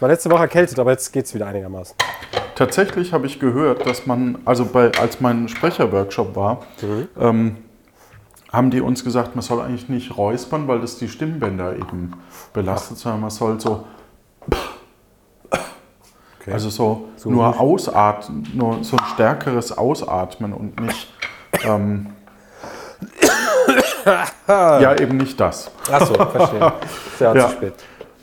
Ich war letzte Woche erkältet, aber jetzt geht es wieder einigermaßen. Tatsächlich habe ich gehört, dass man, also bei, als mein Sprecherworkshop war, ähm, haben die uns gesagt, man soll eigentlich nicht räuspern, weil das die Stimmbänder eben belastet, sondern man soll so, Okay. also so, So nur ruhig. ausatmen, nur so ein stärkeres Ausatmen und nicht, ähm, ja eben nicht das. Achso, verstehe. Sehr Ja. zu spät.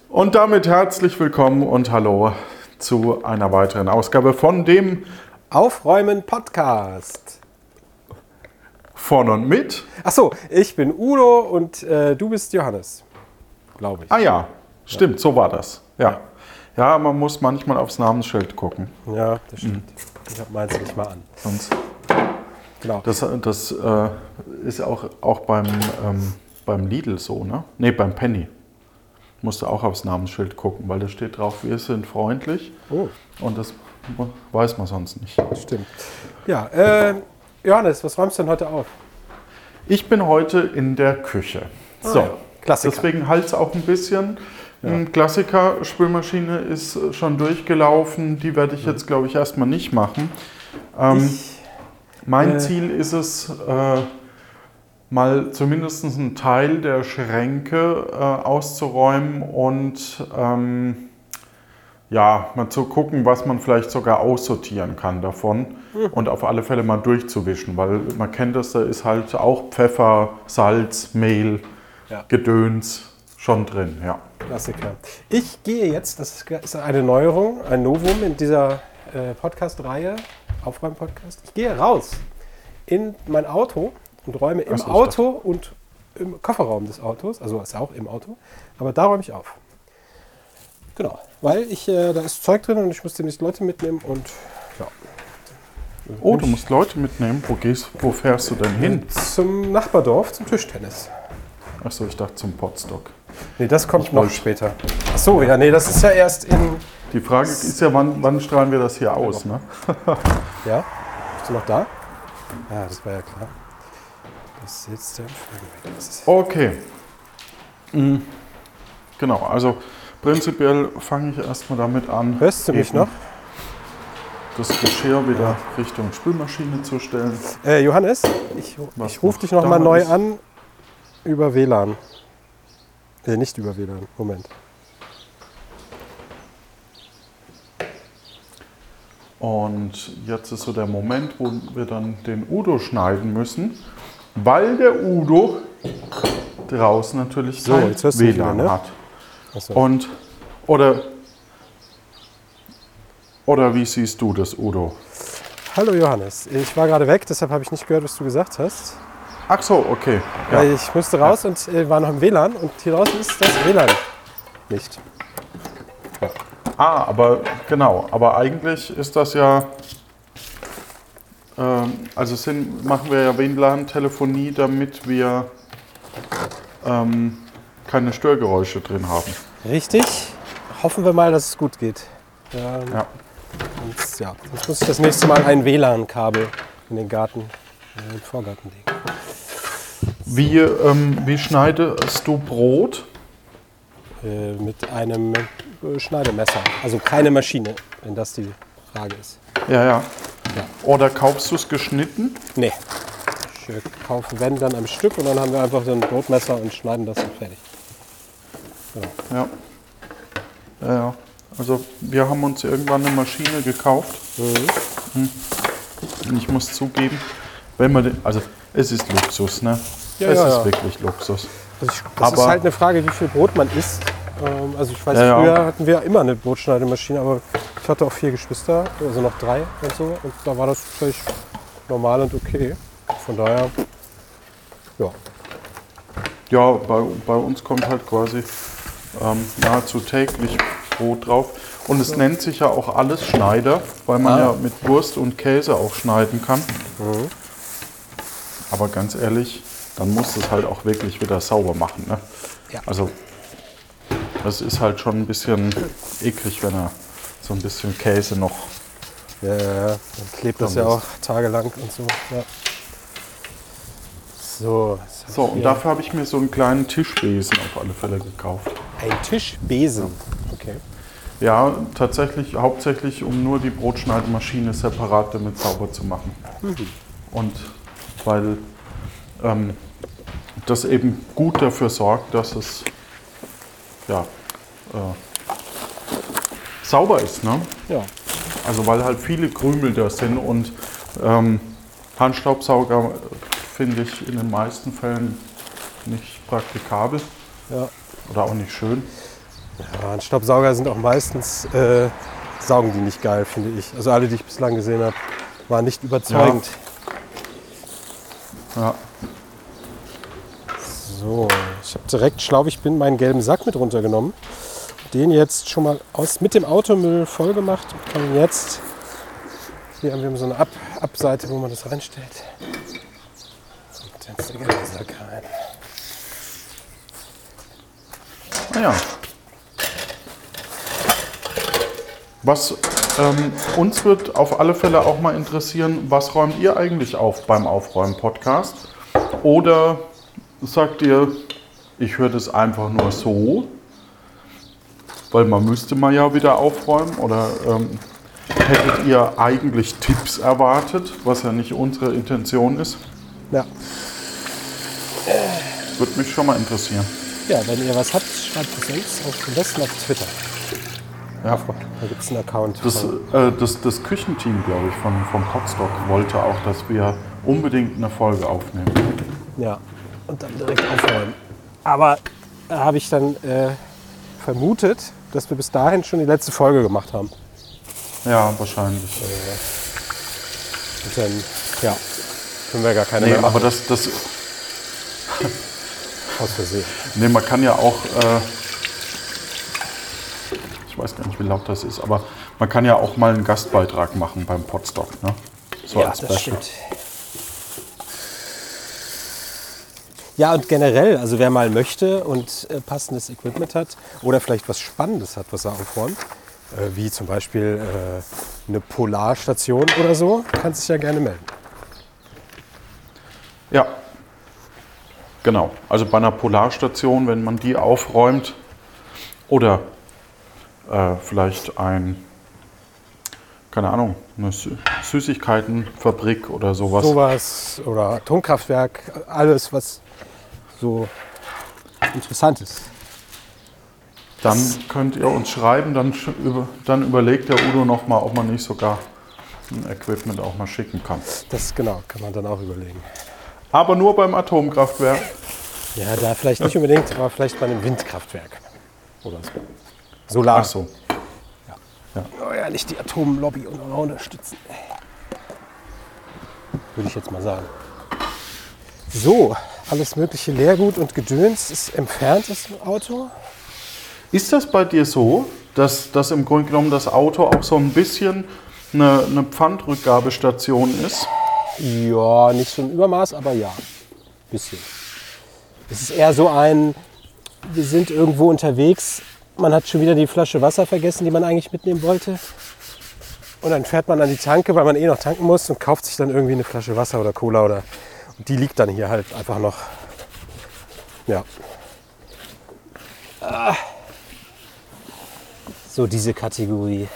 Und damit herzlich willkommen und hallo zu einer weiteren Ausgabe von dem Aufräumen Podcast. Von und mit. Achso, ich bin Udo und äh, du bist Johannes. Glaube ich. Ah ja, stimmt, so war das. Ja. Ja, man muss manchmal aufs Namensschild gucken. Ja, das stimmt. Ich habe meins nicht mal an. Sonst Genau. das das äh, ist auch, auch beim, ähm, beim Lidl so, ne? Ne, beim Penny. Musst du auch aufs Namensschild gucken, weil da steht drauf, wir sind freundlich. Oh, Und das weiß man sonst nicht. stimmt. Ja, äh, Johannes, was räumst du denn heute auf? Ich bin heute in der Küche. So, Ah ja, Klassiker. deswegen halt es auch ein bisschen. Ein Klassiker, Spülmaschine ist schon durchgelaufen. Die werde ich jetzt, glaube ich, erstmal nicht machen. Ähm, Ich, mein äh, Ziel ist es, äh, mal zumindest einen Teil der Schränke äh, auszuräumen und ähm, ja, mal zu gucken, was man vielleicht sogar aussortieren kann davon Hm. und auf alle Fälle mal durchzuwischen, weil man kennt das, da ist halt auch Pfeffer, Salz, Mehl, Ja. Gedöns schon drin, ja. Klassiker. Ich gehe jetzt, das ist eine Neuerung, ein Novum in dieser äh, Podcast-Reihe, Aufräumen-Podcast. Ich gehe raus in mein Auto und räume im Auto und im Kofferraum des Autos, also ist auch im Auto, aber da räume ich auf. Genau, weil ich, äh, da ist Zeug drin und ich muss demnächst Leute mitnehmen und ja. Oh, du musst Leute mitnehmen. Wo gehst, wo fährst du denn hin? Zum Nachbardorf, zum Tischtennis. Achso, ich dachte zum Potstock. Nee, das kommt Ich noch später. Ach so, ja, nee, das ist ja erst in. Die Frage ist ja, wann, wann strahlen wir das hier aus? Ne? Ja? Bist du noch da? Ja, das war ja klar. Das ist jetzt der. Das ist Okay. Mhm. Genau, also prinzipiell fange ich erstmal damit an, Hörst du mich noch? das Geschirr wieder Richtung Spülmaschine zu stellen. Äh, Johannes, ich, ich rufe dich noch da mal neu an über WLAN. Äh, nicht über WLAN. Moment. Und jetzt ist so der Moment, wo wir dann den Udo schneiden müssen, weil der Udo draußen natürlich So, mich WLAN wieder, ne? hat. Achso. Und, oder, oder wie siehst du das, Udo? Hallo Johannes, ich war gerade weg, deshalb habe ich nicht gehört, was du gesagt hast. Ach so, okay. Ja. Ich musste raus und äh, war noch im WLAN und hier draußen ist das WLAN nicht. Ah, aber genau, aber eigentlich ist das ja, ähm, also sind, machen wir ja WLAN-Telefonie, damit wir ähm, keine Störgeräusche drin haben. Richtig. Hoffen wir mal, dass es gut geht. Ähm, Ja. Sonst, ja, sonst muss ich das nächste Mal ein WLAN-Kabel in den Garten, äh, in den Vorgarten legen. Wie, ähm, wie schneidest du Brot? Äh, mit einem äh, Schneidemesser. Also keine Maschine, wenn das die Frage ist. Ja, ja. Oder kaufst du es geschnitten? Nee. Ich äh, kaufe, wenn, dann am Stück und dann haben wir einfach so ein Brotmesser und schneiden das und fertig. Ja. Ja, ja. Also wir haben uns irgendwann eine Maschine gekauft. Hm. Und ich muss zugeben, wenn man den, also es ist Luxus, ne? Ja, es ja, ist ja. wirklich Luxus. Also ich, das ist Aber- halt eine Frage, wie viel Brot man isst. Ähm, also ich weiß, Ja, ja. früher hatten wir immer eine Brotschneidemaschine, aber ich hatte auch vier Geschwister, also noch drei und so. Und da war das völlig normal und okay. Von daher, ja. Ja, bei, bei uns kommt halt quasi ähm, nahezu täglich Brot drauf. Und es nennt sich ja auch alles Schneider, weil man Ah. ja mit Wurst und Käse auch schneiden kann. Aber ganz ehrlich, dann musst du es halt auch wirklich wieder sauber machen. Ne? Ja. Also das ist halt schon ein bisschen eklig, wenn er so ein bisschen Käse noch. Ja, ja, ja. Dann klebt das ja auch tagelang und so. Ja. So, So, und dafür habe ich mir so einen kleinen Tischbesen auf alle Fälle gekauft. ein Tischbesen. Okay. Ja, tatsächlich hauptsächlich, um nur die Brotschneidemaschine separat damit sauber zu machen. Und weil ähm, das eben gut dafür sorgt, dass es ja, äh, sauber ist. Ne? Ja. Also weil halt viele Krümel da sind und ähm, Handstaubsauger finde ich in den meisten Fällen nicht praktikabel ja. oder auch nicht schön. Ja, und Staubsauger sind auch meistens, äh, saugen die nicht geil, finde ich. Also alle, die ich bislang gesehen habe, waren nicht überzeugend. Ja. So, ich habe direkt schlau ich bin meinen gelben Sack mit runtergenommen. Den jetzt schon mal aus, mit dem Automüll voll gemacht und kann jetzt, hier haben wir so eine Ab Abseite, wo man das reinstellt. Und jetzt der gelbe Sack rein. Naja. Was ähm, uns wird auf alle Fälle auch mal interessieren, was räumt ihr eigentlich auf beim Aufräumen-Podcast? Oder sagt ihr, ich höre das einfach nur so, weil man müsste mal ja wieder aufräumen? Oder ähm, hättet ihr eigentlich Tipps erwartet, was ja nicht unsere Intention ist? Ja. Würde mich schon mal interessieren. ja, wenn ihr was habt, schreibt es uns auf, am besten auf Twitter. Ja. Da gibt es einen Account. Das, äh, das, das Küchenteam, glaube ich, von, vom Potstock wollte auch, dass wir unbedingt eine Folge aufnehmen. Ja, und dann direkt aufräumen. Aber da habe ich dann äh, vermutet, dass wir bis dahin schon die letzte Folge gemacht haben. Ja, wahrscheinlich. Und dann, ja, können wir gar keine Nee, mehr machen. aber das, das, aus Versehen. nee, man kann ja auch, äh, ich weiß gar nicht, wie laut das ist, aber man kann ja auch mal einen Gastbeitrag machen beim Potstock. Ne? So ja, als das Special. stimmt. Ja, und generell, also wer mal möchte und äh, passendes Equipment hat oder vielleicht was Spannendes hat, was er aufräumt, äh, wie zum Beispiel äh, eine Polarstation oder so, kann sich ja gerne melden. Ja, genau. Also bei einer Polarstation, wenn man die aufräumt oder äh, vielleicht ein, keine Ahnung, eine Sü Süßigkeitenfabrik oder sowas. Sowas oder Atomkraftwerk, alles, was so interessant ist. Dann könnt ihr uns schreiben, dann, dann überlegt der Udo nochmal, ob man nicht sogar ein Equipment auch mal schicken kann. Das genau, kann man dann auch überlegen. Aber nur beim Atomkraftwerk. Ja, da vielleicht nicht unbedingt, aber vielleicht bei einem Windkraftwerk oder so. Solar. Ach so. Oh ja, nicht die Atomlobby unterstützen. Würde ich jetzt mal sagen. So, alles mögliche Leergut und Gedöns ist entfernt aus dem Auto. Ist das bei dir so, dass, dass im Grunde genommen das Auto auch so ein bisschen eine, eine Pfandrückgabestation ist? Ja, nicht so ein Übermaß, aber ja, bisschen. Es ist eher so ein, wir sind irgendwo unterwegs, man hat schon wieder die Flasche Wasser vergessen, die man eigentlich mitnehmen wollte. Und dann fährt man an die Tanke, weil man eh noch tanken muss und kauft sich dann irgendwie eine Flasche Wasser oder Cola oder die liegt dann hier halt einfach noch. Ja. Ah. So diese Kategorie.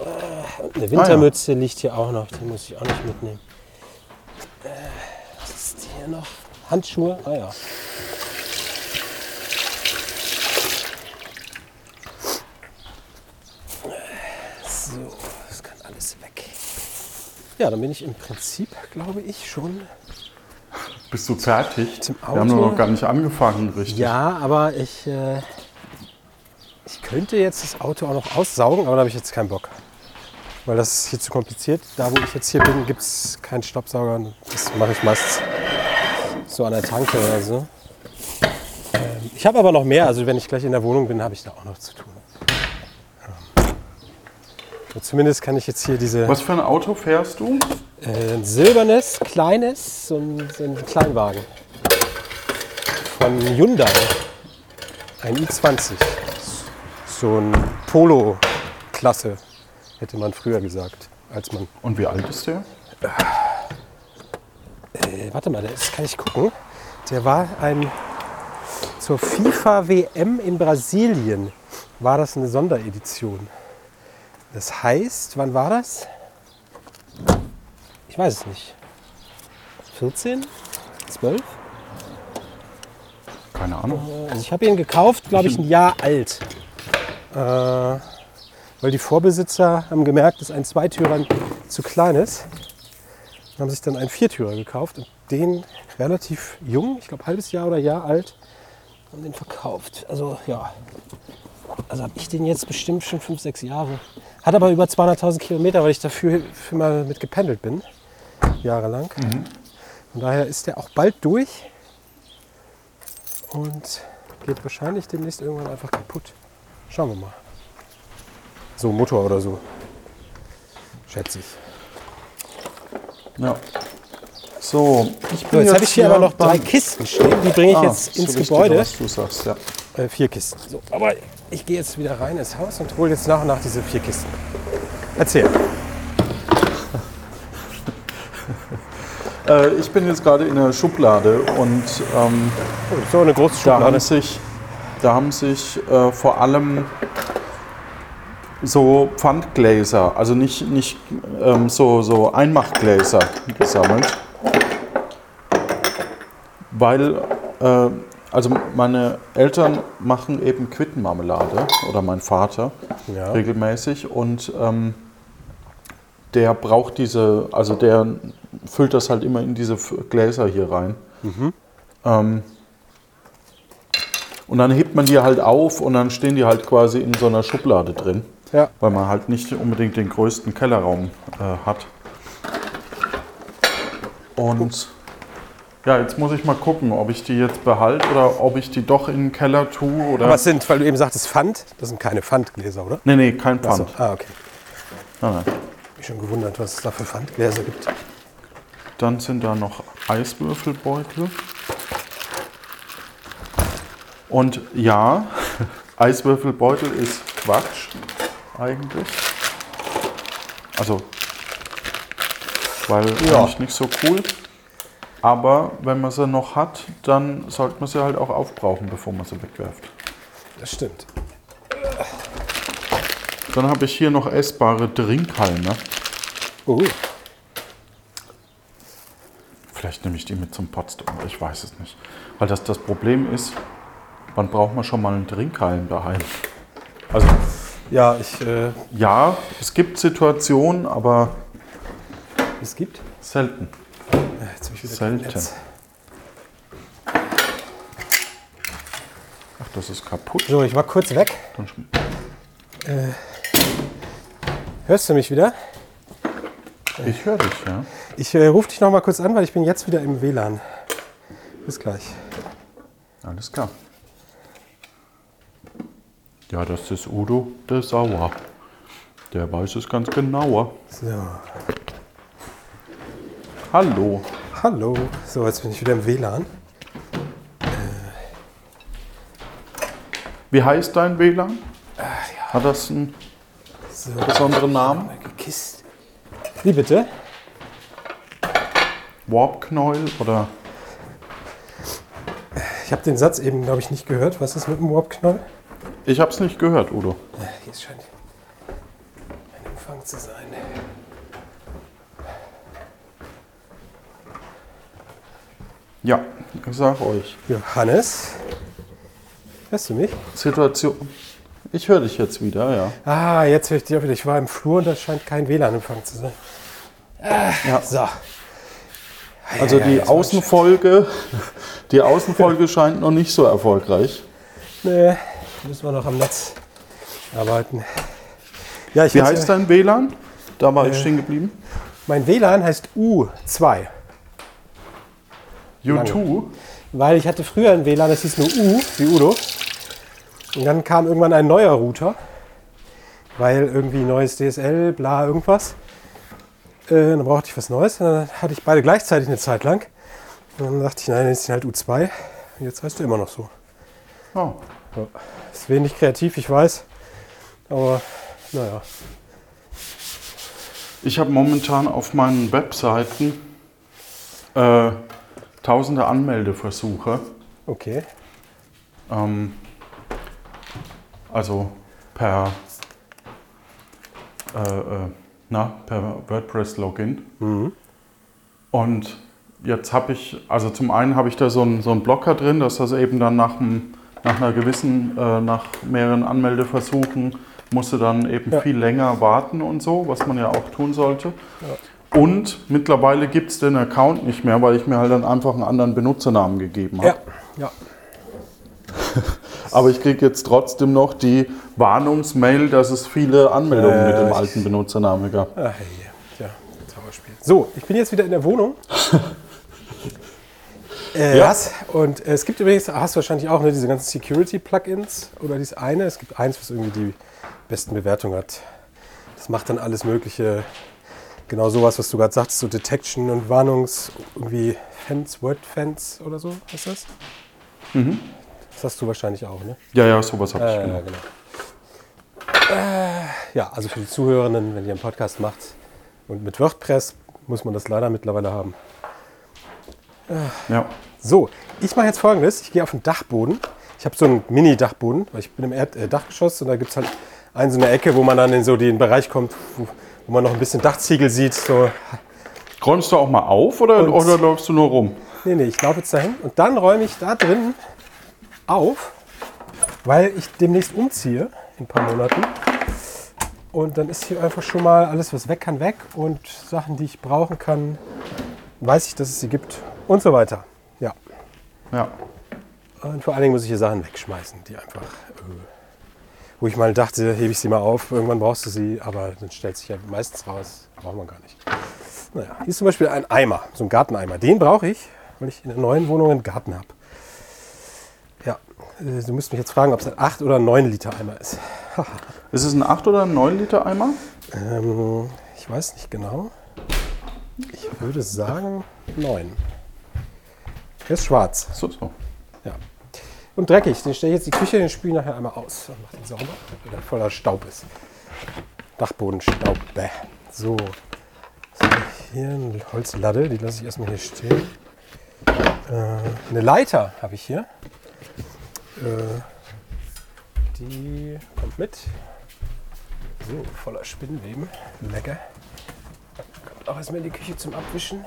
Ah, Und eine Wintermütze liegt hier auch noch, die muss ich auch nicht mitnehmen. Äh, Was ist hier noch? Handschuhe? Ah ja. So, das kann alles weg. Ja, dann bin ich im Prinzip, glaube ich, schon. Bist du fertig? Zum Wir haben Auto? noch gar nicht angefangen, richtig? Ja, aber ich, äh, ich könnte jetzt das Auto auch noch aussaugen, aber da habe ich jetzt keinen Bock. Weil das ist hier zu kompliziert. Da, wo ich jetzt hier bin, gibt es keinen Staubsauger. Das mache ich meist so an der Tanke oder so. Ähm, ich habe aber noch mehr. Also wenn ich gleich in der Wohnung bin, habe ich da auch noch zu tun. So, zumindest kann ich jetzt hier diese Was für ein Auto fährst du? äh, ein silbernes, kleines, so ein, so ein Kleinwagen von Hyundai. Ein i20. So ein Polo-Klasse, hätte man früher gesagt. Als man. Und wie alt ist der? Äh, warte mal, das kann ich gucken. Der war ein zur FIFA WM in Brasilien war das eine Sonderedition. Das heißt, wann war das? Ich weiß es nicht. 14? 12? Keine Ahnung. Also ich habe ihn gekauft, glaube ich, ein Jahr alt. Äh, weil die Vorbesitzer haben gemerkt, dass ein Zweitürer zu klein ist. Und haben sich dann einen Viertürer gekauft und den relativ jung, ich glaube halbes Jahr oder Jahr alt, haben den verkauft. Also ja, also habe ich den jetzt bestimmt schon fünf, sechs Jahre. Hat aber über 200.000 Kilometer, weil ich dafür für mal mit gependelt bin, jahrelang. Von daher ist der auch bald durch und geht wahrscheinlich demnächst irgendwann einfach kaputt. Schauen wir mal. So Motor oder so. Schätze ich. Ja. So, ich So, bin jetzt habe ich hier aber noch drei Kisten stehen. Die bringe ich Ah, jetzt so ins wichtig, Gebäude. Was du sagst, ja. Äh, vier Kisten. So, aber ich gehe jetzt wieder rein ins Haus und hole jetzt nach und nach diese vier Kisten. Erzähl. Äh, ich bin jetzt gerade in der Schublade und ähm, Oh, so eine große da haben Schublade. sich, da haben sich äh, vor allem so Pfandgläser, also nicht, nicht ähm, so, so Einmachgläser gesammelt. Weil, äh, also meine Eltern machen eben Quittenmarmelade oder mein Vater Ja. regelmäßig und ähm, der braucht diese, also der füllt das halt immer in diese Gläser hier rein. Ähm, und dann hebt man die halt auf und dann stehen die halt quasi in so einer Schublade drin, Ja. weil man halt nicht unbedingt den größten Kellerraum äh, hat. Und ja, jetzt muss ich mal gucken, ob ich die jetzt behalte oder ob ich die doch in den Keller tue oder. Aber es sind, weil du eben sagtest Pfand, das sind keine Pfandgläser, oder? nee, nee, kein Pfand. ah, okay. Nein, nein. Mich schon gewundert, was es da für Pfandgläser gibt. Dann sind da noch Eiswürfelbeutel. Und ja, Eiswürfelbeutel ist Quatsch eigentlich. Also, weil Ja. eigentlich nicht so cool. Aber wenn man sie noch hat, dann sollte man sie halt auch aufbrauchen, bevor man sie wegwerft. Das stimmt. Dann habe ich hier noch essbare Trinkhalme. Oh, Vielleicht nehme ich die mit zum Potsdam, ich weiß es nicht. Weil das das Problem ist, wann braucht man schon mal einen Trinkhalm daheim? Also ja, ich, äh, ja, es gibt Situationen, aber es gibt. selten. Ja, Jetzt habe ich wieder Selten. Ach, das ist kaputt. So, ich war kurz weg. Sch- Hörst du mich wieder? Ich höre dich, ja. Ich äh, rufe dich noch mal kurz an, weil ich bin jetzt wieder im WLAN. Bis gleich. Alles klar. Ja, das ist Udo der Sauer. Der weiß es ganz genauer. So, Hallo. Hallo. So, jetzt bin ich wieder im WLAN. Wie heißt dein WLAN? Hat das einen So, besonderen Namen? gekisst. Wie bitte? Warpknäuel oder Ich habe den Satz eben, glaube ich, nicht gehört. Was ist mit dem Warpknoll? Ich habe es nicht gehört, Udo. Ja, hier scheint ein Empfang zu sein. Ja, ich sag euch. Johannes? Hörst du mich? Situation. Ich höre dich jetzt wieder, ja. Ah, jetzt höre ich dich auch wieder. Ich war im Flur und da scheint kein WLAN-Empfang zu sein. ja. So. Also ja, die das war Außenfolge, die Außenfolge scheint noch nicht so erfolgreich. Nee, müssen wir noch am Netz arbeiten. Ja, ich Wie heißt dein WLAN? Da war ich Äh. stehen geblieben. Mein WLAN heißt U2, U2. weil ich hatte früher ein WLAN, das hieß nur U, wie Udo. Und dann kam irgendwann ein neuer Router, weil irgendwie neues DSL, bla, irgendwas. Äh, dann brauchte ich was Neues. Und dann hatte ich beide gleichzeitig eine Zeit lang. Und dann dachte ich, nein, jetzt ist halt U2. Und jetzt heißt du immer noch so. Oh. Ist wenig kreativ, ich weiß. Aber naja. Ich habe momentan auf meinen Webseiten äh, tausende Anmeldeversuche. Okay. Ähm, also per, äh, äh, na, per WordPress-Login. Mhm. Und jetzt habe ich, also zum einen habe ich da so einen, so einen Blocker drin, dass das eben dann nach, einem, nach einer gewissen, äh, nach mehreren Anmeldeversuchen musste dann eben Ja. viel länger warten und so, was man ja auch tun sollte. Und mittlerweile gibt es den Account nicht mehr, weil ich mir halt dann einfach einen anderen Benutzernamen gegeben habe. Ja, ja. Aber ich kriege jetzt trotzdem noch die Warnungsmail, dass es viele Anmeldungen Äh, mit dem ich- alten Benutzernamen gab. Ah, hey, ja, Trauerspiel. So, ich bin jetzt wieder in der Wohnung. äh, Ja. was? Und äh, es gibt übrigens, hast du wahrscheinlich auch, ne, diese ganzen Security-Plugins oder dieses eine. Es gibt eins, was irgendwie die besten Bewertungen hat. Das macht dann alles Mögliche. Genau sowas, was du gerade sagst, so Detection und Warnungs, irgendwie Fans, Word-Fans oder so, ist das? Mhm. Das hast du wahrscheinlich auch, ne? Ja, ja, sowas habe ich. Äh, genau. genau. Äh, ja, also für die Zuhörenden, wenn ihr einen Podcast macht und mit WordPress, muss man das leider mittlerweile haben. Ja. So, ich mache jetzt folgendes. Ich gehe auf den Dachboden. Ich habe so einen Mini-Dachboden, weil ich bin im Erd äh, Dachgeschoss und da gibt es halt eine so eine Ecke, wo man dann in so den Bereich kommt, wo, wo man noch ein bisschen Dachziegel sieht. So, Räumst du auch mal auf oder, oder läufst du nur rum? Nee, nee, ich laufe jetzt dahin und dann räume ich da drin auf, weil ich demnächst umziehe in ein paar Monaten. Und dann ist hier einfach schon mal alles, was weg kann, weg und Sachen, die ich brauchen kann, weiß ich, dass es sie gibt und so weiter. Ja. Ja. Und vor allen Dingen muss ich hier Sachen wegschmeißen, die einfach, äh, wo ich mal dachte, hebe ich sie mal auf, irgendwann brauchst du sie, aber dann stellt sich ja meistens raus, braucht man gar nicht. Naja, hier ist zum Beispiel ein Eimer, so ein Garteneimer. Den brauche ich, weil ich in der neuen Wohnung einen Garten habe. Ja, äh, du müsst mich jetzt fragen, ob es ein 8 oder ein 9 Liter Eimer ist. Ist es ein 8 oder ein 9 Liter Eimer? Ähm, ich weiß nicht genau. Ich würde sagen 9. Der ist schwarz. So, so. Und dreckig. Den stelle ich jetzt die Küche, den spüle ich nachher einmal aus und mache den sauber, weil der voller Staub ist. Dachbodenstaub. Bäh. So. Hier eine Holzladde, die lasse ich erstmal hier stehen. Äh, eine Leiter habe ich hier. Äh, die kommt mit. So, voller Spinnweben. Lecker. Kommt auch erstmal in die Küche zum Abwischen.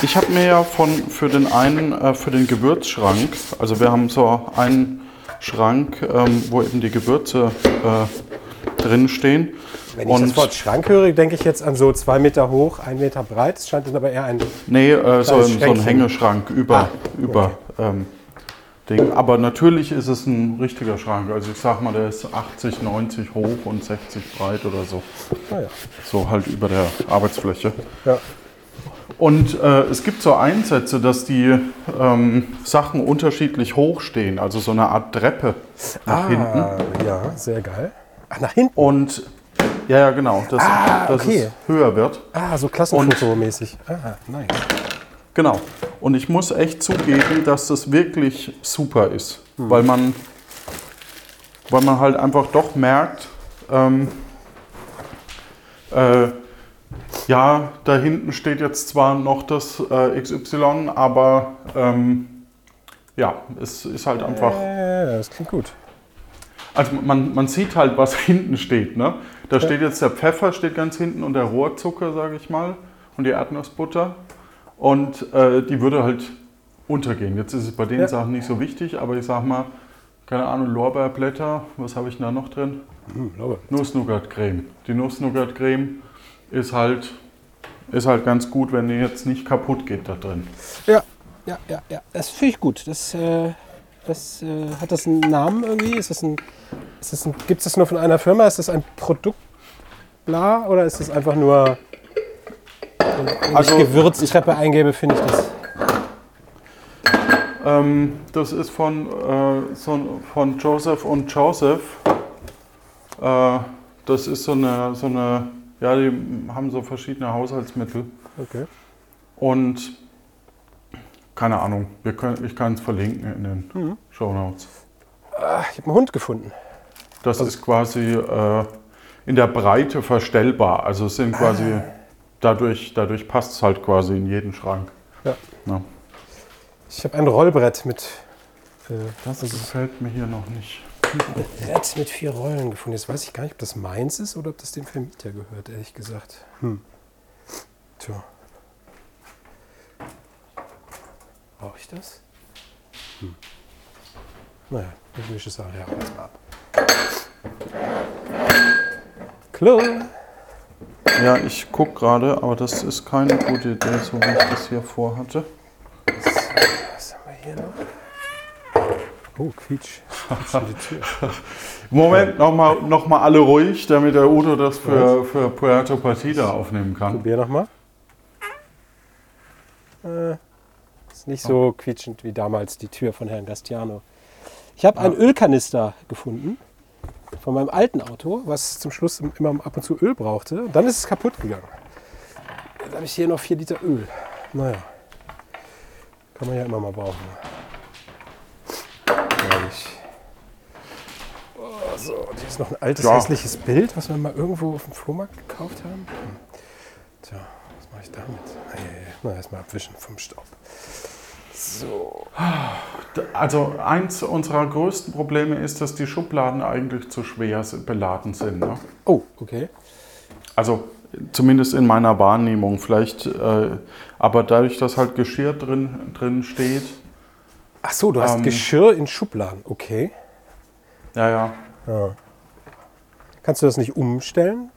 Ich habe mir ja von für den einen, äh, für den Gewürzschrank, also wir haben so einen Schrank, ähm, wo eben die Gewürze äh, drin stehen. Wenn ich das Wort Schrank höre, denke ich jetzt an so zwei Meter hoch, ein Meter breit. Es scheint dann aber eher ein. Nee, äh, so, ein, so ein. Hängeschrank über, Ah, über ähm, Ding. Aber natürlich ist es ein richtiger Schrank. Also ich sag mal, der ist 80, 90 hoch und 60 breit oder so. Naja. So halt über der Arbeitsfläche. Ja. Und äh, es gibt so Einsätze, dass die ähm, Sachen unterschiedlich hoch stehen. Also so eine Art Treppe nach hinten. Ah, ja, sehr geil. Ach, nach hinten. Und ja, ja, genau, dass, Ah, dass okay. es höher wird. Ah, so Klassenfoto-mäßig. Ah, nice. Genau. Und ich muss echt zugeben, dass das wirklich super ist, Hm. weil, man, weil man halt einfach doch merkt, ähm, äh, ja, da hinten steht jetzt zwar noch das äh, XY, aber ähm, ja, es ist halt einfach. Ja, das klingt gut. Also man, man sieht halt, was hinten steht. Ne? Da steht jetzt der Pfeffer, steht ganz hinten und der Rohrzucker, sage ich mal, und die Erdnussbutter. Und äh, die würde halt untergehen. Jetzt ist es bei den Ja. Sachen nicht so wichtig, aber ich sag mal, keine Ahnung, Lorbeerblätter, was habe ich da noch drin? Hm. Nuss-Nougat-Creme. Die Nuss-Nougat-Creme ist halt, ist halt ganz gut, wenn die jetzt nicht kaputt geht da drin. Ja, ja, ja, ja. Das finde ich gut. Das, äh, das, äh, hat das einen Namen irgendwie? Ist das ein, ist das ein, Gibt es das nur von einer Firma? Ist das ein Produkt? Bla, oder ist das einfach nur. Wenn Also, ich Gewürztreppe eingebe, finde ich das. Ähm, das ist von, äh, so, von Joseph und Joseph. Äh, das ist so eine, so eine, ja, die haben so verschiedene Haushaltsmittel. Okay. Und keine Ahnung, wir können, ich kann es verlinken in den Mhm. Show Notes. Ah, ich habe einen Hund gefunden. Das ist quasi äh, in der Breite verstellbar. Also es sind quasi, dadurch, dadurch passt es halt quasi in jeden Schrank. Ja. Ja. Ich habe ein Rollbrett mit, äh, Das gefällt mir hier noch nicht. Brett mit vier Rollen gefunden. Jetzt weiß ich gar nicht, ob das meins ist oder ob das dem Vermieter gehört, ehrlich gesagt. Hm. Tja. Brauche ich das? Hm. Naja, ich wische es auch erstmal ab. Klo. Ja, ich gucke gerade, aber das ist keine gute Idee, so wie ich das hier vorhatte. Was haben wir hier noch? Oh, Quietsch. Moment, nochmal noch mal alle ruhig, damit der Udo das für, für Puerto Partida aufnehmen kann. Probier nochmal. Äh, ist nicht so quietschend wie damals die Tür von Herrn Gastiano. Ich habe einen Ölkanister gefunden von meinem alten Auto, was zum Schluss immer ab und zu Öl brauchte. Und dann ist es kaputt gegangen. Jetzt habe ich hier noch 4 Liter Öl. Naja, kann man ja immer mal brauchen. Herrlich. Oh, so, und hier ist noch ein altes Ja. hässliches Bild, was wir mal irgendwo auf dem Flohmarkt gekauft haben. Hm. Tja, was mache ich damit? Ei. Na, erstmal abwischen vom Staub. So. Also eins unserer größten Probleme ist, dass die Schubladen eigentlich zu schwer beladen sind. Ne? Oh, okay. Also zumindest in meiner Wahrnehmung. Vielleicht, äh, aber dadurch, dass halt Geschirr drin, drin steht, Ach so, du hast Ähm. Geschirr in Schubladen. Okay. ja, ja. Ja. Kannst du das nicht umstellen?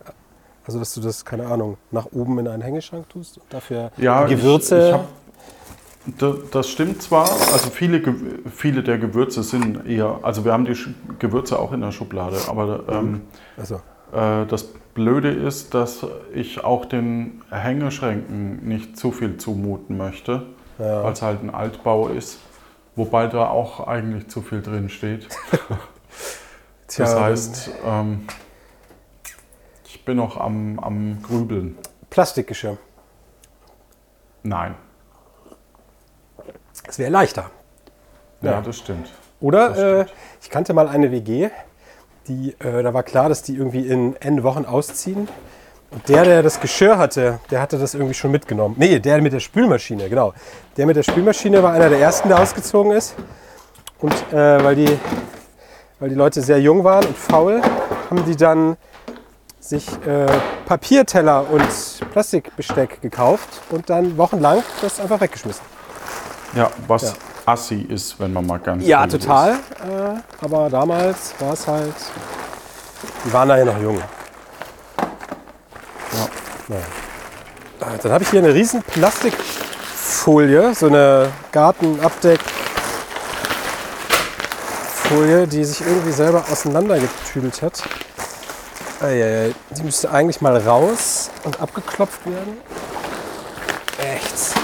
Also, dass du das, keine Ahnung, nach oben in einen Hängeschrank tust und dafür Ja, die ich- Gewürze. ich hab- Da- Das stimmt zwar, also viele, viele der Gewürze sind eher, also wir haben die Gewürze auch in der Schublade, aber ähm, also, äh, das Blöde ist, dass ich auch den Hängeschränken nicht zu viel zumuten möchte, ja. weil es halt ein Altbau ist, wobei da auch eigentlich zu viel drin steht. Tja, Das heißt, ähm, ich bin noch am, am Grübeln. Plastikgeschirr. Nein, Es wäre leichter. ja, Ja. das stimmt. Oder Das äh, stimmt. ich kannte mal eine WG, die, äh, da war klar, dass die irgendwie in N Wochen ausziehen. Und der, der das Geschirr hatte, der hatte das irgendwie schon mitgenommen. Nee, der mit der Spülmaschine, genau. Der mit der Spülmaschine war einer der ersten, der ausgezogen ist. Und äh, weil, die, weil die Leute sehr jung waren und faul, haben die dann sich äh, Papierteller und Plastikbesteck gekauft und dann wochenlang das einfach weggeschmissen. Ja, was Ja. assi ist, wenn man mal ganz Ja, total. Äh, aber damals war es halt. Die waren da ja noch jung. Ja. Naja. Äh, Dann habe ich hier eine riesen Plastikfolie, so eine Gartenabdeckfolie, die sich irgendwie selber auseinandergetüdelt hat. Die müsste eigentlich mal raus und abgeklopft werden. Echt.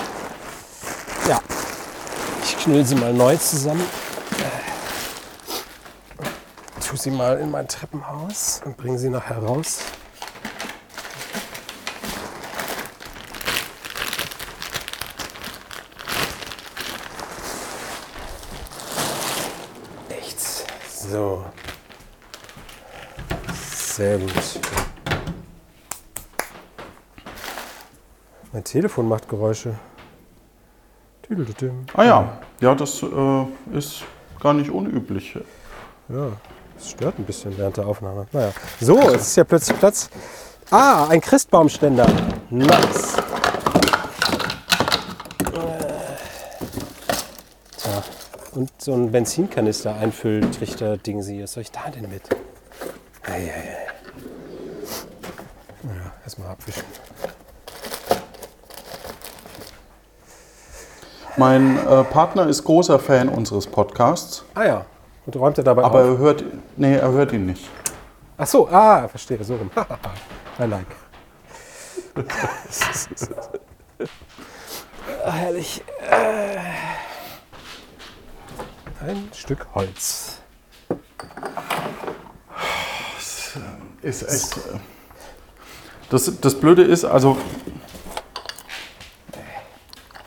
Ja. Ich knüll sie mal neu zusammen. Äh, Tu sie mal in mein Treppenhaus und bringe sie nachher raus. Echt. So. Sehr gut. Mein Telefon macht Geräusche. Ah ja, ja, das äh, ist gar nicht unüblich. Ja, das stört ein bisschen während der Aufnahme. Naja. So, jetzt ist ja plötzlich Platz. Ah, ein Christbaumständer. Nice. Tja, und so ein Benzinkanister Einfülltrichter-Ding sie. Was soll ich da denn mit? Eieiei. Naja, erstmal abwischen. Mein äh, Partner ist großer Fan unseres Podcasts, Ah ja. Und räumt er dabei aber auf? er hört, nee, er hört ihn nicht. Ach so, ah, verstehe, so rum. I like. Ah, herrlich. Äh, Ein Stück Holz. Ist echt. Äh, das, das Blöde ist, also.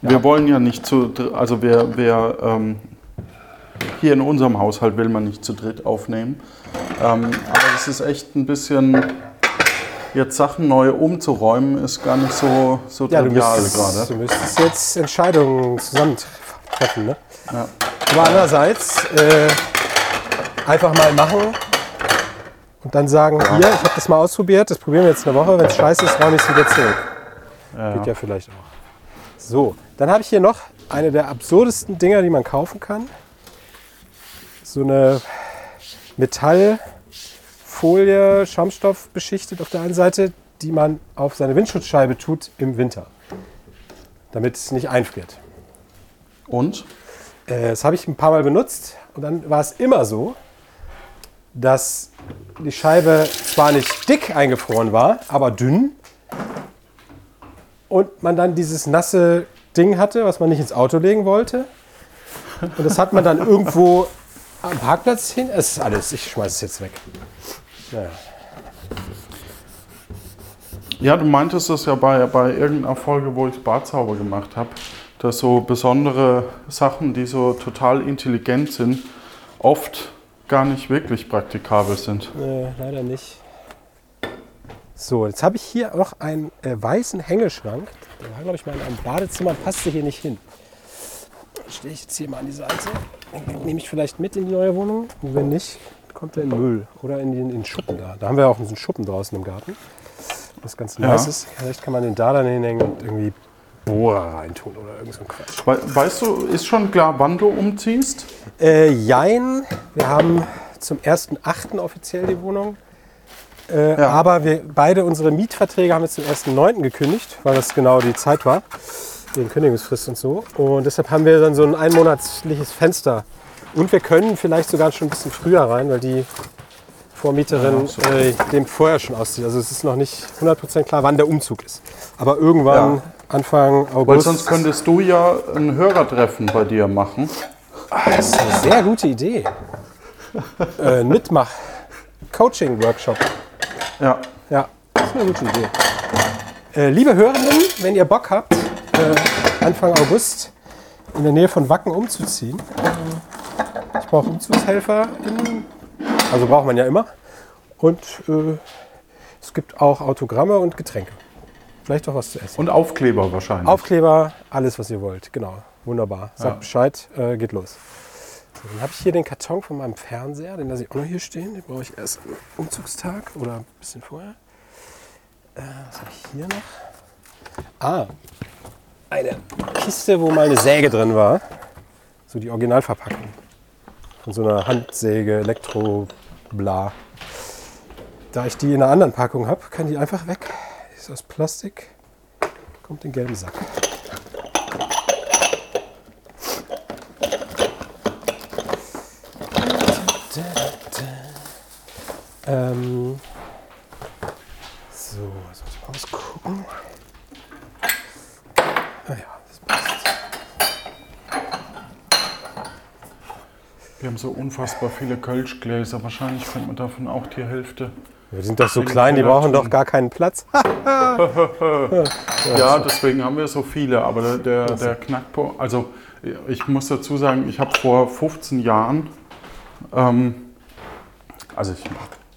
Wir wollen ja nicht zu. Also, wer, wer ähm, hier in unserem Haushalt will man nicht zu dritt aufnehmen. Ähm, aber es ist echt ein bisschen. jetzt Sachen neu umzuräumen, ist gar nicht so, so Ja, trivial gerade. du müsstest jetzt Entscheidungen zusammentreffen. Ne? Ja. Aber andererseits äh, einfach mal machen und dann sagen, hier, ich habe das mal ausprobiert, das probieren wir jetzt eine Woche, wenn es scheiße ist, räume ich es wieder zurück. Ja, Geht ja vielleicht auch. So, dann habe ich hier noch eine der absurdesten Dinger, die man kaufen kann. So eine Metallfolie, Schaumstoff beschichtet auf der einen Seite, die man auf seine Windschutzscheibe tut im Winter, damit es nicht einfriert. Und? Äh, Das habe ich ein paar Mal benutzt und dann war es immer so, dass die Scheibe zwar nicht dick eingefroren war, aber dünn und man dann dieses nasse Ding hatte, was man nicht ins Auto legen wollte. Und das hat man dann irgendwo am Parkplatz hin. Es ist alles, ich schmeiße es jetzt weg. Naja. Ja, du meintest das ja bei, bei irgendeiner Folge, wo ich Bartzauber gemacht habe, dass so besondere Sachen, die so total intelligent sind, oft gar nicht wirklich praktikabel sind. Äh, leider nicht. So, jetzt habe ich hier noch einen äh, weißen Hängeschrank. Der war, glaube ich, mal in einem Badezimmer passte hier nicht hin. Den Stelle ich jetzt hier mal an die Seite. Den nehme ich vielleicht mit in die neue Wohnung. Und wenn nicht, kommt er in Müll oder in den, in den Schuppen da. Da haben wir auch einen Schuppen draußen im Garten. Was ganz Ja. nice ist. Vielleicht kann man den da dann hinhängen und irgendwie Bohrer reintun oder irgend so ein Quatsch. We weißt du, ist schon klar, wann du umziehst? Äh, jein, wir haben zum 1.8. offiziell die Wohnung. Äh, Ja. Aber wir beide unsere Mietverträge haben jetzt zum 1.9. gekündigt, weil das genau die Zeit war, den Kündigungsfrist und so. Und deshalb haben wir dann so ein einmonatliches Fenster. Und wir können vielleicht sogar schon ein bisschen früher rein, weil die Vormieterin Ja, so. äh, dem vorher schon auszieht. Also es ist noch nicht 100% klar, wann der Umzug ist. Aber irgendwann Ja. Anfang August. Weil sonst könntest du ja ein Hörertreffen bei dir machen. Das ist eine sehr gute Idee. äh, ein Mitmach-Coaching-Workshop. Ja. Ja, das ist eine gute Idee. Äh, liebe Hörenden, wenn ihr Bock habt, äh, Anfang August in der Nähe von Wacken umzuziehen. Ich brauche Umzugshelfer. Also braucht man ja immer. Und äh, es gibt auch Autogramme und Getränke. Vielleicht auch was zu essen. Und Aufkleber wahrscheinlich. Aufkleber, alles was ihr wollt. Genau, wunderbar. Sagt Ja. Bescheid, äh, geht los. So, dann habe ich hier den Karton von meinem Fernseher, den lasse ich auch noch hier stehen. Den brauche ich erst am Umzugstag oder ein bisschen vorher. Äh, was habe ich hier noch? Ah, eine Kiste, wo mal eine Säge drin war. So die Originalverpackung. Von so einer Handsäge, Elektro, bla. Da ich die in einer anderen Packung habe, kann die einfach weg. Ist aus Plastik. Kommt in den gelben Sack. Ähm, so, jetzt muss ich mal ausgucken. Ah ja, das passt. Wir haben so unfassbar viele Kölschgläser. Wahrscheinlich könnte man davon auch die Hälfte. Wir sind doch so klein, die brauchen doch gar keinen Platz. Ja, deswegen haben wir so viele. Aber der, der, der Knackpunkt, also ich muss dazu sagen, ich habe vor 15 Jahren, ähm, also ich,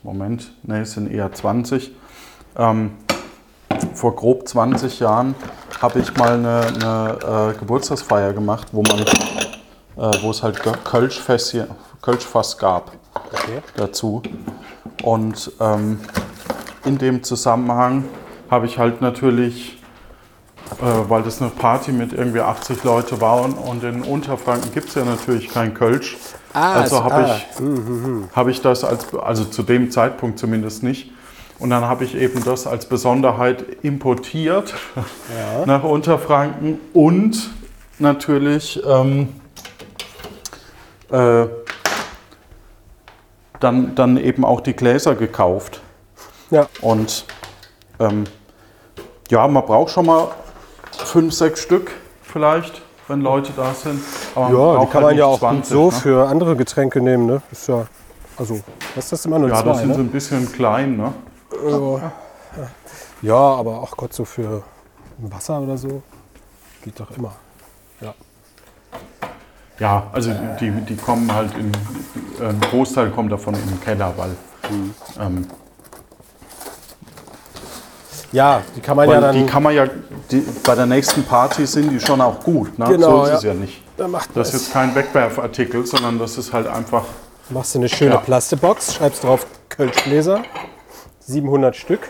Moment, nee, es sind eher 20, ähm, vor grob 20 Jahren habe ich mal eine, eine äh, Geburtstagsfeier gemacht, wo man, äh, wo es halt Kölschfässchen- Kölschfass gab Okay. dazu. Und ähm, in dem Zusammenhang habe ich halt natürlich, äh, weil das eine Party mit irgendwie 80 Leute war und, und in Unterfranken gibt es ja natürlich kein Kölsch. Ah, also habe ah, ich, habe ich das als, also zu dem Zeitpunkt zumindest nicht. Und dann habe ich eben das als Besonderheit importiert nach Unterfranken und natürlich ähm, äh, dann, dann eben auch die Gläser gekauft. Ja, Und ähm, ja, man braucht schon mal fünf, sechs Stück vielleicht, wenn Leute da sind. Aber ja die kann halt man ja auch nicht gut 20, so ne? für andere Getränke nehmen. Ne? Ist ja, also, was ist das immer nur Ja, zwei? das sind ne? so ein bisschen klein, ne? Ja, aber ach Gott, so für Wasser oder so geht doch immer. Ja. Ja, also die, die kommen halt in, ein Großteil kommt davon in den Keller, weil ähm, Ja, die kann man ja dann. die kann man ja, die, bei der nächsten Party sind die schon auch gut. Ne? Genau, so ist ja. es ja nicht. macht Das ist jetzt kein Wegwerfartikel, sondern das ist halt einfach. Machst du eine schöne Ja. Plastebox, schreibst drauf Kölschgläser, 700 Stück.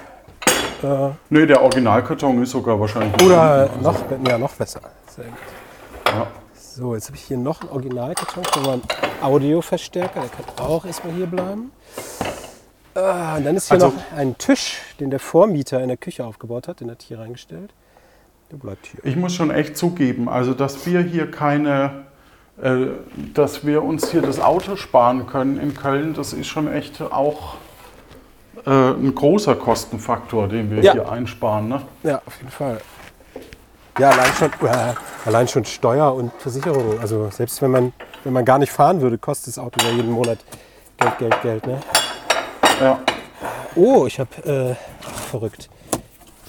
Nee, der Originalkarton ist sogar wahrscheinlich. Oder noch, ja, noch besser. Sehr gut. So, jetzt habe ich hier noch einen Originalkarton für meinen Audioverstärker. Der kann auch erstmal hier bleiben. Ah, und dann ist hier Also- noch ein Tisch, den der Vormieter in der Küche aufgebaut hat. Den hat hier reingestellt. Der bleibt hier. Ich muss schon echt zugeben, also dass wir hier keine, äh, dass wir uns hier das Auto sparen können in Köln, das ist schon echt auch äh, ein großer Kostenfaktor, den wir Ja. hier einsparen. Ne? Ja, auf jeden Fall. Ja, allein schon, äh, allein schon Steuer und Versicherung. Also selbst wenn man, wenn man gar nicht fahren würde, kostet das Auto ja jeden Monat Geld, Geld, Geld. Ne? Ja. Oh, ich habe äh, ach, verrückt.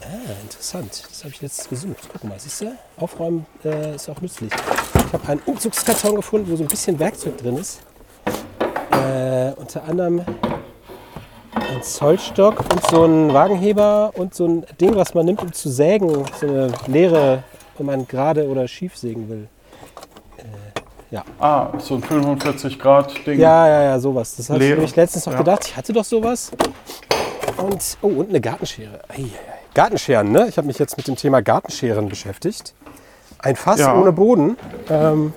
Ah, interessant. Das habe ich jetzt gesucht. Guck mal, siehst du? Aufräumen äh, ist auch nützlich. Ich habe einen Umzugskarton gefunden, wo so ein bisschen Werkzeug drin ist. Äh, unter anderem ein Zollstock und so ein Wagenheber und so ein Ding, was man nimmt, um zu sägen. So eine Leere, wenn man gerade oder schief sägen will. Ah, so ein 45 Grad Ding. Ja, ja, ja, sowas. Das habe ich letztens noch Ja. gedacht. Ich hatte doch sowas. Und, oh, und eine Gartenschere. Eieiei. Gartenscheren, ne? Ich habe mich jetzt mit dem Thema Gartenscheren beschäftigt. Ein Fass Ja. ohne Boden. Ähm,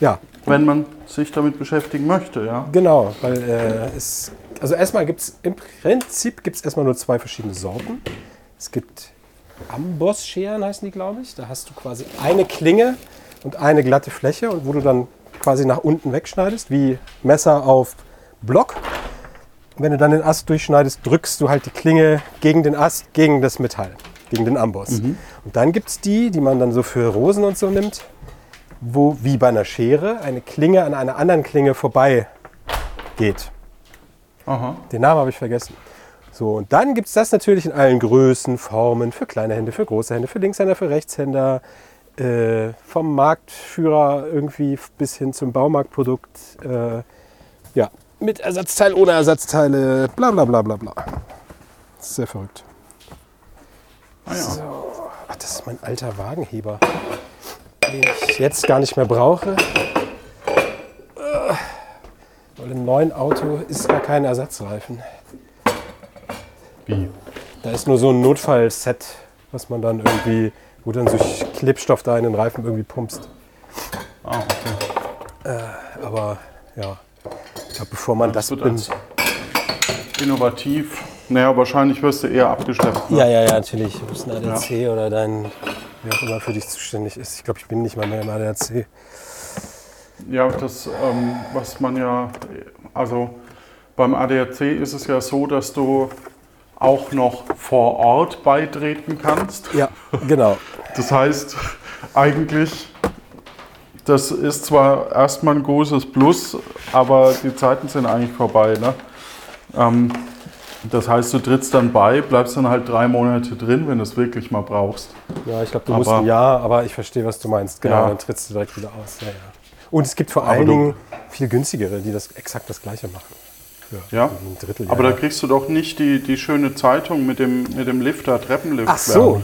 ja, Wenn man sich damit beschäftigen möchte, ja. genau. Weil äh, es, also erstmal gibt es, im Prinzip gibt es erstmal nur zwei verschiedene Sorten. Es gibt Ambossscheren, heißen die, glaube ich. Da hast du quasi eine Klinge und eine glatte Fläche und wo du dann quasi nach unten wegschneidest, wie Messer auf Block. Und wenn du dann den Ast durchschneidest, drückst du halt die Klinge gegen den Ast, gegen das Metall, gegen den Amboss. Und dann gibt es die, die man dann so für Rosen und so nimmt, wo wie bei einer Schere eine Klinge an einer anderen Klinge vorbei geht. Aha. Den Namen habe ich vergessen. So, und dann gibt es das natürlich in allen Größen, Formen, für kleine Hände, für große Hände, für Linkshänder, für Rechtshänder, äh, vom Marktführer irgendwie bis hin zum Baumarktprodukt. Äh, ja, mit Ersatzteil, ohne Ersatzteile, bla bla bla bla bla. Das ist sehr verrückt. Ah, ja. So. Ach, das ist mein alter Wagenheber, den ich jetzt gar nicht mehr brauche. Äh, Weil im neuen Auto ist gar kein Ersatzreifen. Wie? Da ist nur so ein Notfallset, was man dann irgendwie, wo dann so Klebstoff da in den Reifen irgendwie pumpst. Ah, okay. Aber ja, ich glaube, bevor man das, Das wird innovativ. Naja, wahrscheinlich wirst du eher abgeschleppt. Ne? Ja, ja, ja, natürlich. Du bist ein ADAC oder dein, wer auch immer für dich zuständig ist. Ich glaube, ich bin nicht mal mehr im ADAC. Ja, das, ähm, was man ja, also beim ADAC ist es ja so, dass du auch noch vor Ort beitreten kannst. Ja, genau. Das heißt, eigentlich, das ist zwar erstmal ein großes Plus, aber die Zeiten sind eigentlich vorbei. Ne? Ähm, das heißt, du trittst dann bei, bleibst dann halt drei Monate drin, wenn du es wirklich mal brauchst. Ja, ich glaube, du Aber- musst ein Jahr, aber ich verstehe, was du meinst. Genau, Ja. dann trittst du direkt wieder aus. Ja, ja. Und es gibt vor Aber allen Dingen viel günstigere, die das exakt das gleiche machen. Ja. ein Drittel. Aber da kriegst du doch nicht die, die schöne Zeitung mit dem, mit dem Lifter, Treppenlift. Ach so.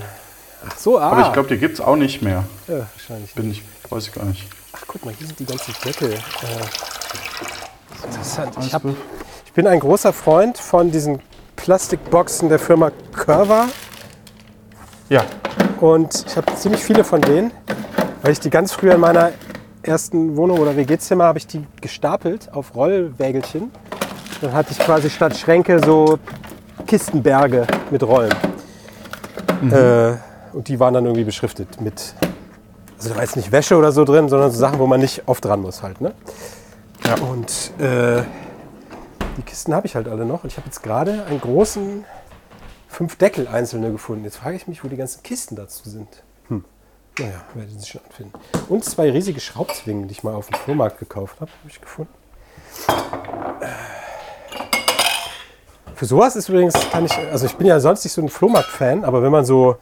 Ach so, ah. Aber ich glaube, die gibt es auch nicht mehr. ja, wahrscheinlich. Bin ich, weiß ich gar nicht. Ach, guck mal, hier sind die ganzen Deckel. Äh, interessant. Ich, hab, ich bin ein großer Freund von diesen Plastikboxen der Firma Curva Ja, und ich habe ziemlich viele von denen, weil ich die ganz früher in meiner ersten Wohnung oder WG-Zimmer habe ich die gestapelt auf Rollwägelchen. Dann hatte ich quasi statt Schränke so Kistenberge mit Rollen. Äh, und die waren dann irgendwie beschriftet mit, also da war jetzt nicht Wäsche oder so drin, sondern so Sachen, wo man nicht oft dran muss halt. Ne? Ja. Und äh, die Kisten habe ich halt alle noch. Und ich habe jetzt gerade einen großen, fünf Deckel einzelne gefunden. Jetzt frage ich mich, wo die ganzen Kisten dazu sind. Hm. Naja, werde ich schon anfinden. Und zwei riesige Schraubzwingen, die ich mal auf dem Flohmarkt gekauft habe, habe ich gefunden. Äh, Für sowas ist übrigens, kann ich, also ich bin ja sonst nicht so ein Flohmarkt-Fan, aber wenn man so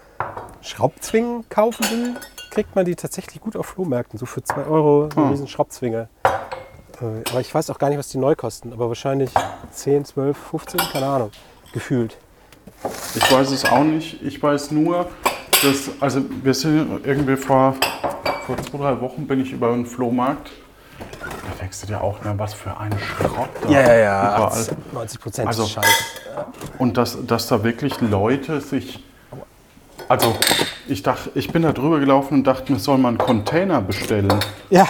Schraubzwingen kaufen will, kriegt man die tatsächlich gut auf Flohmärkten. So für 2 Euro so eine riesen Schraubzwinge. Äh, Aber ich weiß auch gar nicht, was die neu kosten. Aber wahrscheinlich 10, 12, 15, keine Ahnung. Gefühlt. Ich weiß es auch nicht. Ich weiß nur, dass, also wir sind irgendwie vor, vor zwei, drei Wochen bin ich über einen Flohmarkt. Da denkst du dir auch, na, was für ein Schrott da überall. 90 Prozent Also- ist Scheiß. Und dass, dass da wirklich Leute sich. Also, ich dachte, ich bin da drüber gelaufen und dachte mir, soll man einen Container bestellen. Ja,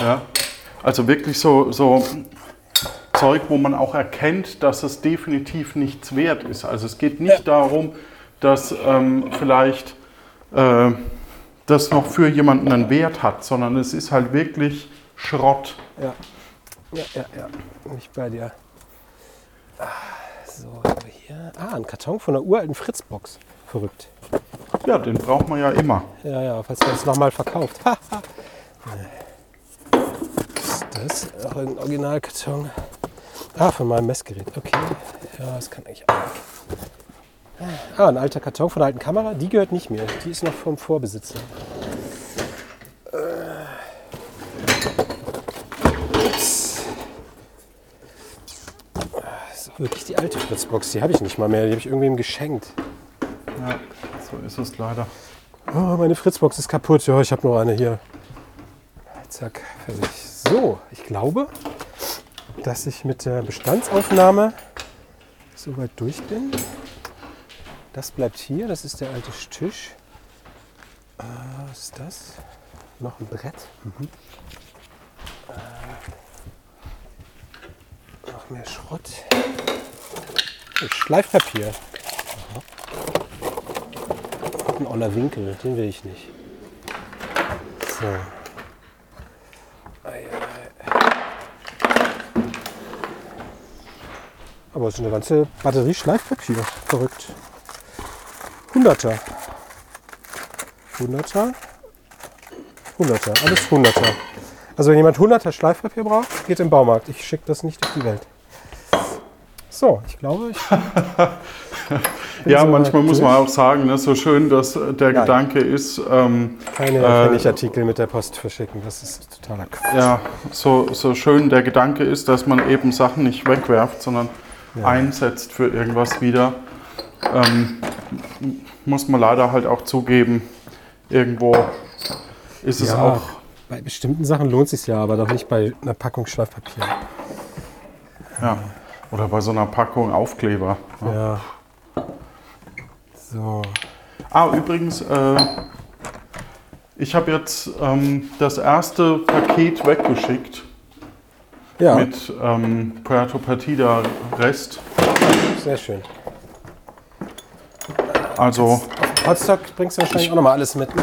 Ja. Also wirklich so, so Zeug, wo man auch erkennt, dass es definitiv nichts wert ist. Also es geht nicht darum, dass ähm, vielleicht äh, das noch für jemanden einen Wert hat, sondern es ist halt wirklich Schrott. ja. Ja, ja, ja. Ich bei dir. Ah, So, hier. Ah, ein Karton von einer uralten Fritzbox. Verrückt. Ja, den braucht man ja immer. Ja, ja, falls man es nochmal verkauft. Was ist das? Auch ein Originalkarton. Ah, von meinem Messgerät. Okay. Ja, das kann eigentlich auch. Ah, ein alter Karton von der alten Kamera. Die gehört nicht mir. Die ist noch vom Vorbesitzer. Äh. Ups. Das ist auch wirklich die alte Fritzbox. Die habe ich nicht mal mehr. Die habe ich irgendwem geschenkt. Ja, so ist es leider. Oh, meine Fritzbox ist kaputt. Ja, ich habe nur eine hier. Zack, fertig. So, ich glaube, dass ich mit der Bestandsaufnahme soweit durch bin. Das bleibt hier. Das ist der alte Tisch. Äh, was ist das? Noch ein Brett. Mhm. Äh, noch mehr Schrott. Schleifpapier. Ein oller Winkel, den will ich nicht. So. Aber es ist eine ganze Batterie Schleifpapier. Verrückt. Hunderter. Hunderter. Hunderter. Alles Hunderter. Also wenn jemand Hunderter Schleifpapier braucht, geht im Baumarkt. Ich schicke das nicht durch die Welt. So, ich glaube, ich Ja, so manchmal muss man auch sagen, ne, so schön, dass äh, der Ja. Gedanke ist, ähm, keine Äh, Pfennigartikel mit der Post verschicken. Das ist totaler Quatsch. ja, so, so schön der Gedanke ist, dass man eben Sachen nicht wegwerft, sondern Ja. einsetzt für irgendwas wieder, ähm, muss man leider halt auch zugeben, irgendwo ist es Ja, auch, Bei bestimmten Sachen lohnt es sich ja, aber doch nicht bei einer Packung Schleifpapier. ja, oder bei so einer Packung Aufkleber. ne? Ja. So. Ah, übrigens, äh, ich habe jetzt ähm, das erste Paket weggeschickt Ja, mit ähm, Puerto Partida Rest. sehr schön. Also, Hotstock bringst du wahrscheinlich auch nochmal alles mit. ne?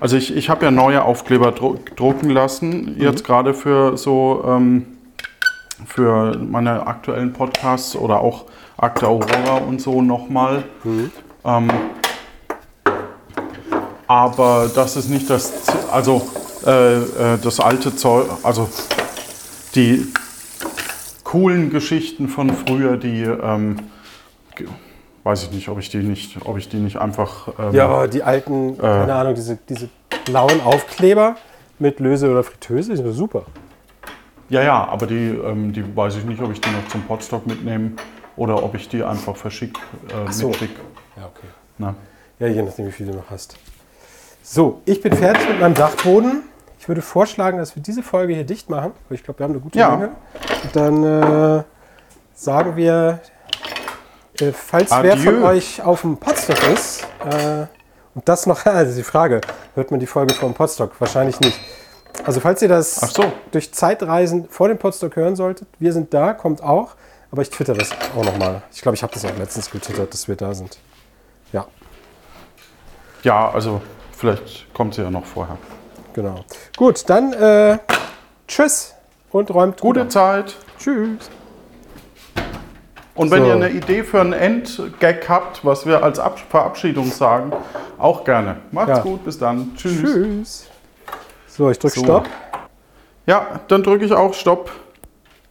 also ich, ich habe ja neue Aufkleber dru drucken lassen, jetzt gerade für so ähm, für meine aktuellen Podcasts oder auch Akte Aurora und so nochmal. Ähm, aber das ist nicht das, Z- also äh, äh, das alte Zeug, also die coolen Geschichten von früher, die ähm, weiß ich nicht, ob ich die nicht, ob ich die nicht einfach ähm, Ja, aber die alten, keine Ahnung, diese, diese blauen Aufkleber mit Löse oder Fritteuse, die sind super. Ja, ja, aber die, ähm, die weiß ich nicht, ob ich die noch zum Podstock mitnehme oder ob ich die einfach verschicke, äh, so. mitschicke. Ja, okay. Ne? Ja, je nachdem, wie viel du noch hast. So, ich bin fertig mit meinem Dachboden. Ich würde vorschlagen, dass wir diese Folge hier dicht machen. weil Ich glaube, wir haben eine gute Ja. Länge. Und dann äh, sagen wir, äh, falls wer von Adieu. euch auf dem Podstock ist, äh, und das noch, also die Frage, hört man die Folge vom Podstock? Wahrscheinlich nicht. Also falls ihr das so. durch Zeitreisen vor dem Podstock hören solltet, wir sind da, kommt auch. Aber ich twitter das auch nochmal. Ich glaube, ich habe das auch letztens getwittert, dass wir da sind. Ja, Ja, also vielleicht kommt sie ja noch vorher. genau. Gut, dann äh, tschüss und räumt gut Gute. Zeit. Tschüss. Und wenn So. ihr eine Idee für einen Endgag habt, was wir als Ab Verabschiedung sagen, auch gerne. Macht's Ja. gut, bis dann. Tschüss. Tschüss. So, ich drücke So. Stopp. Ja, dann drücke ich auch Stopp.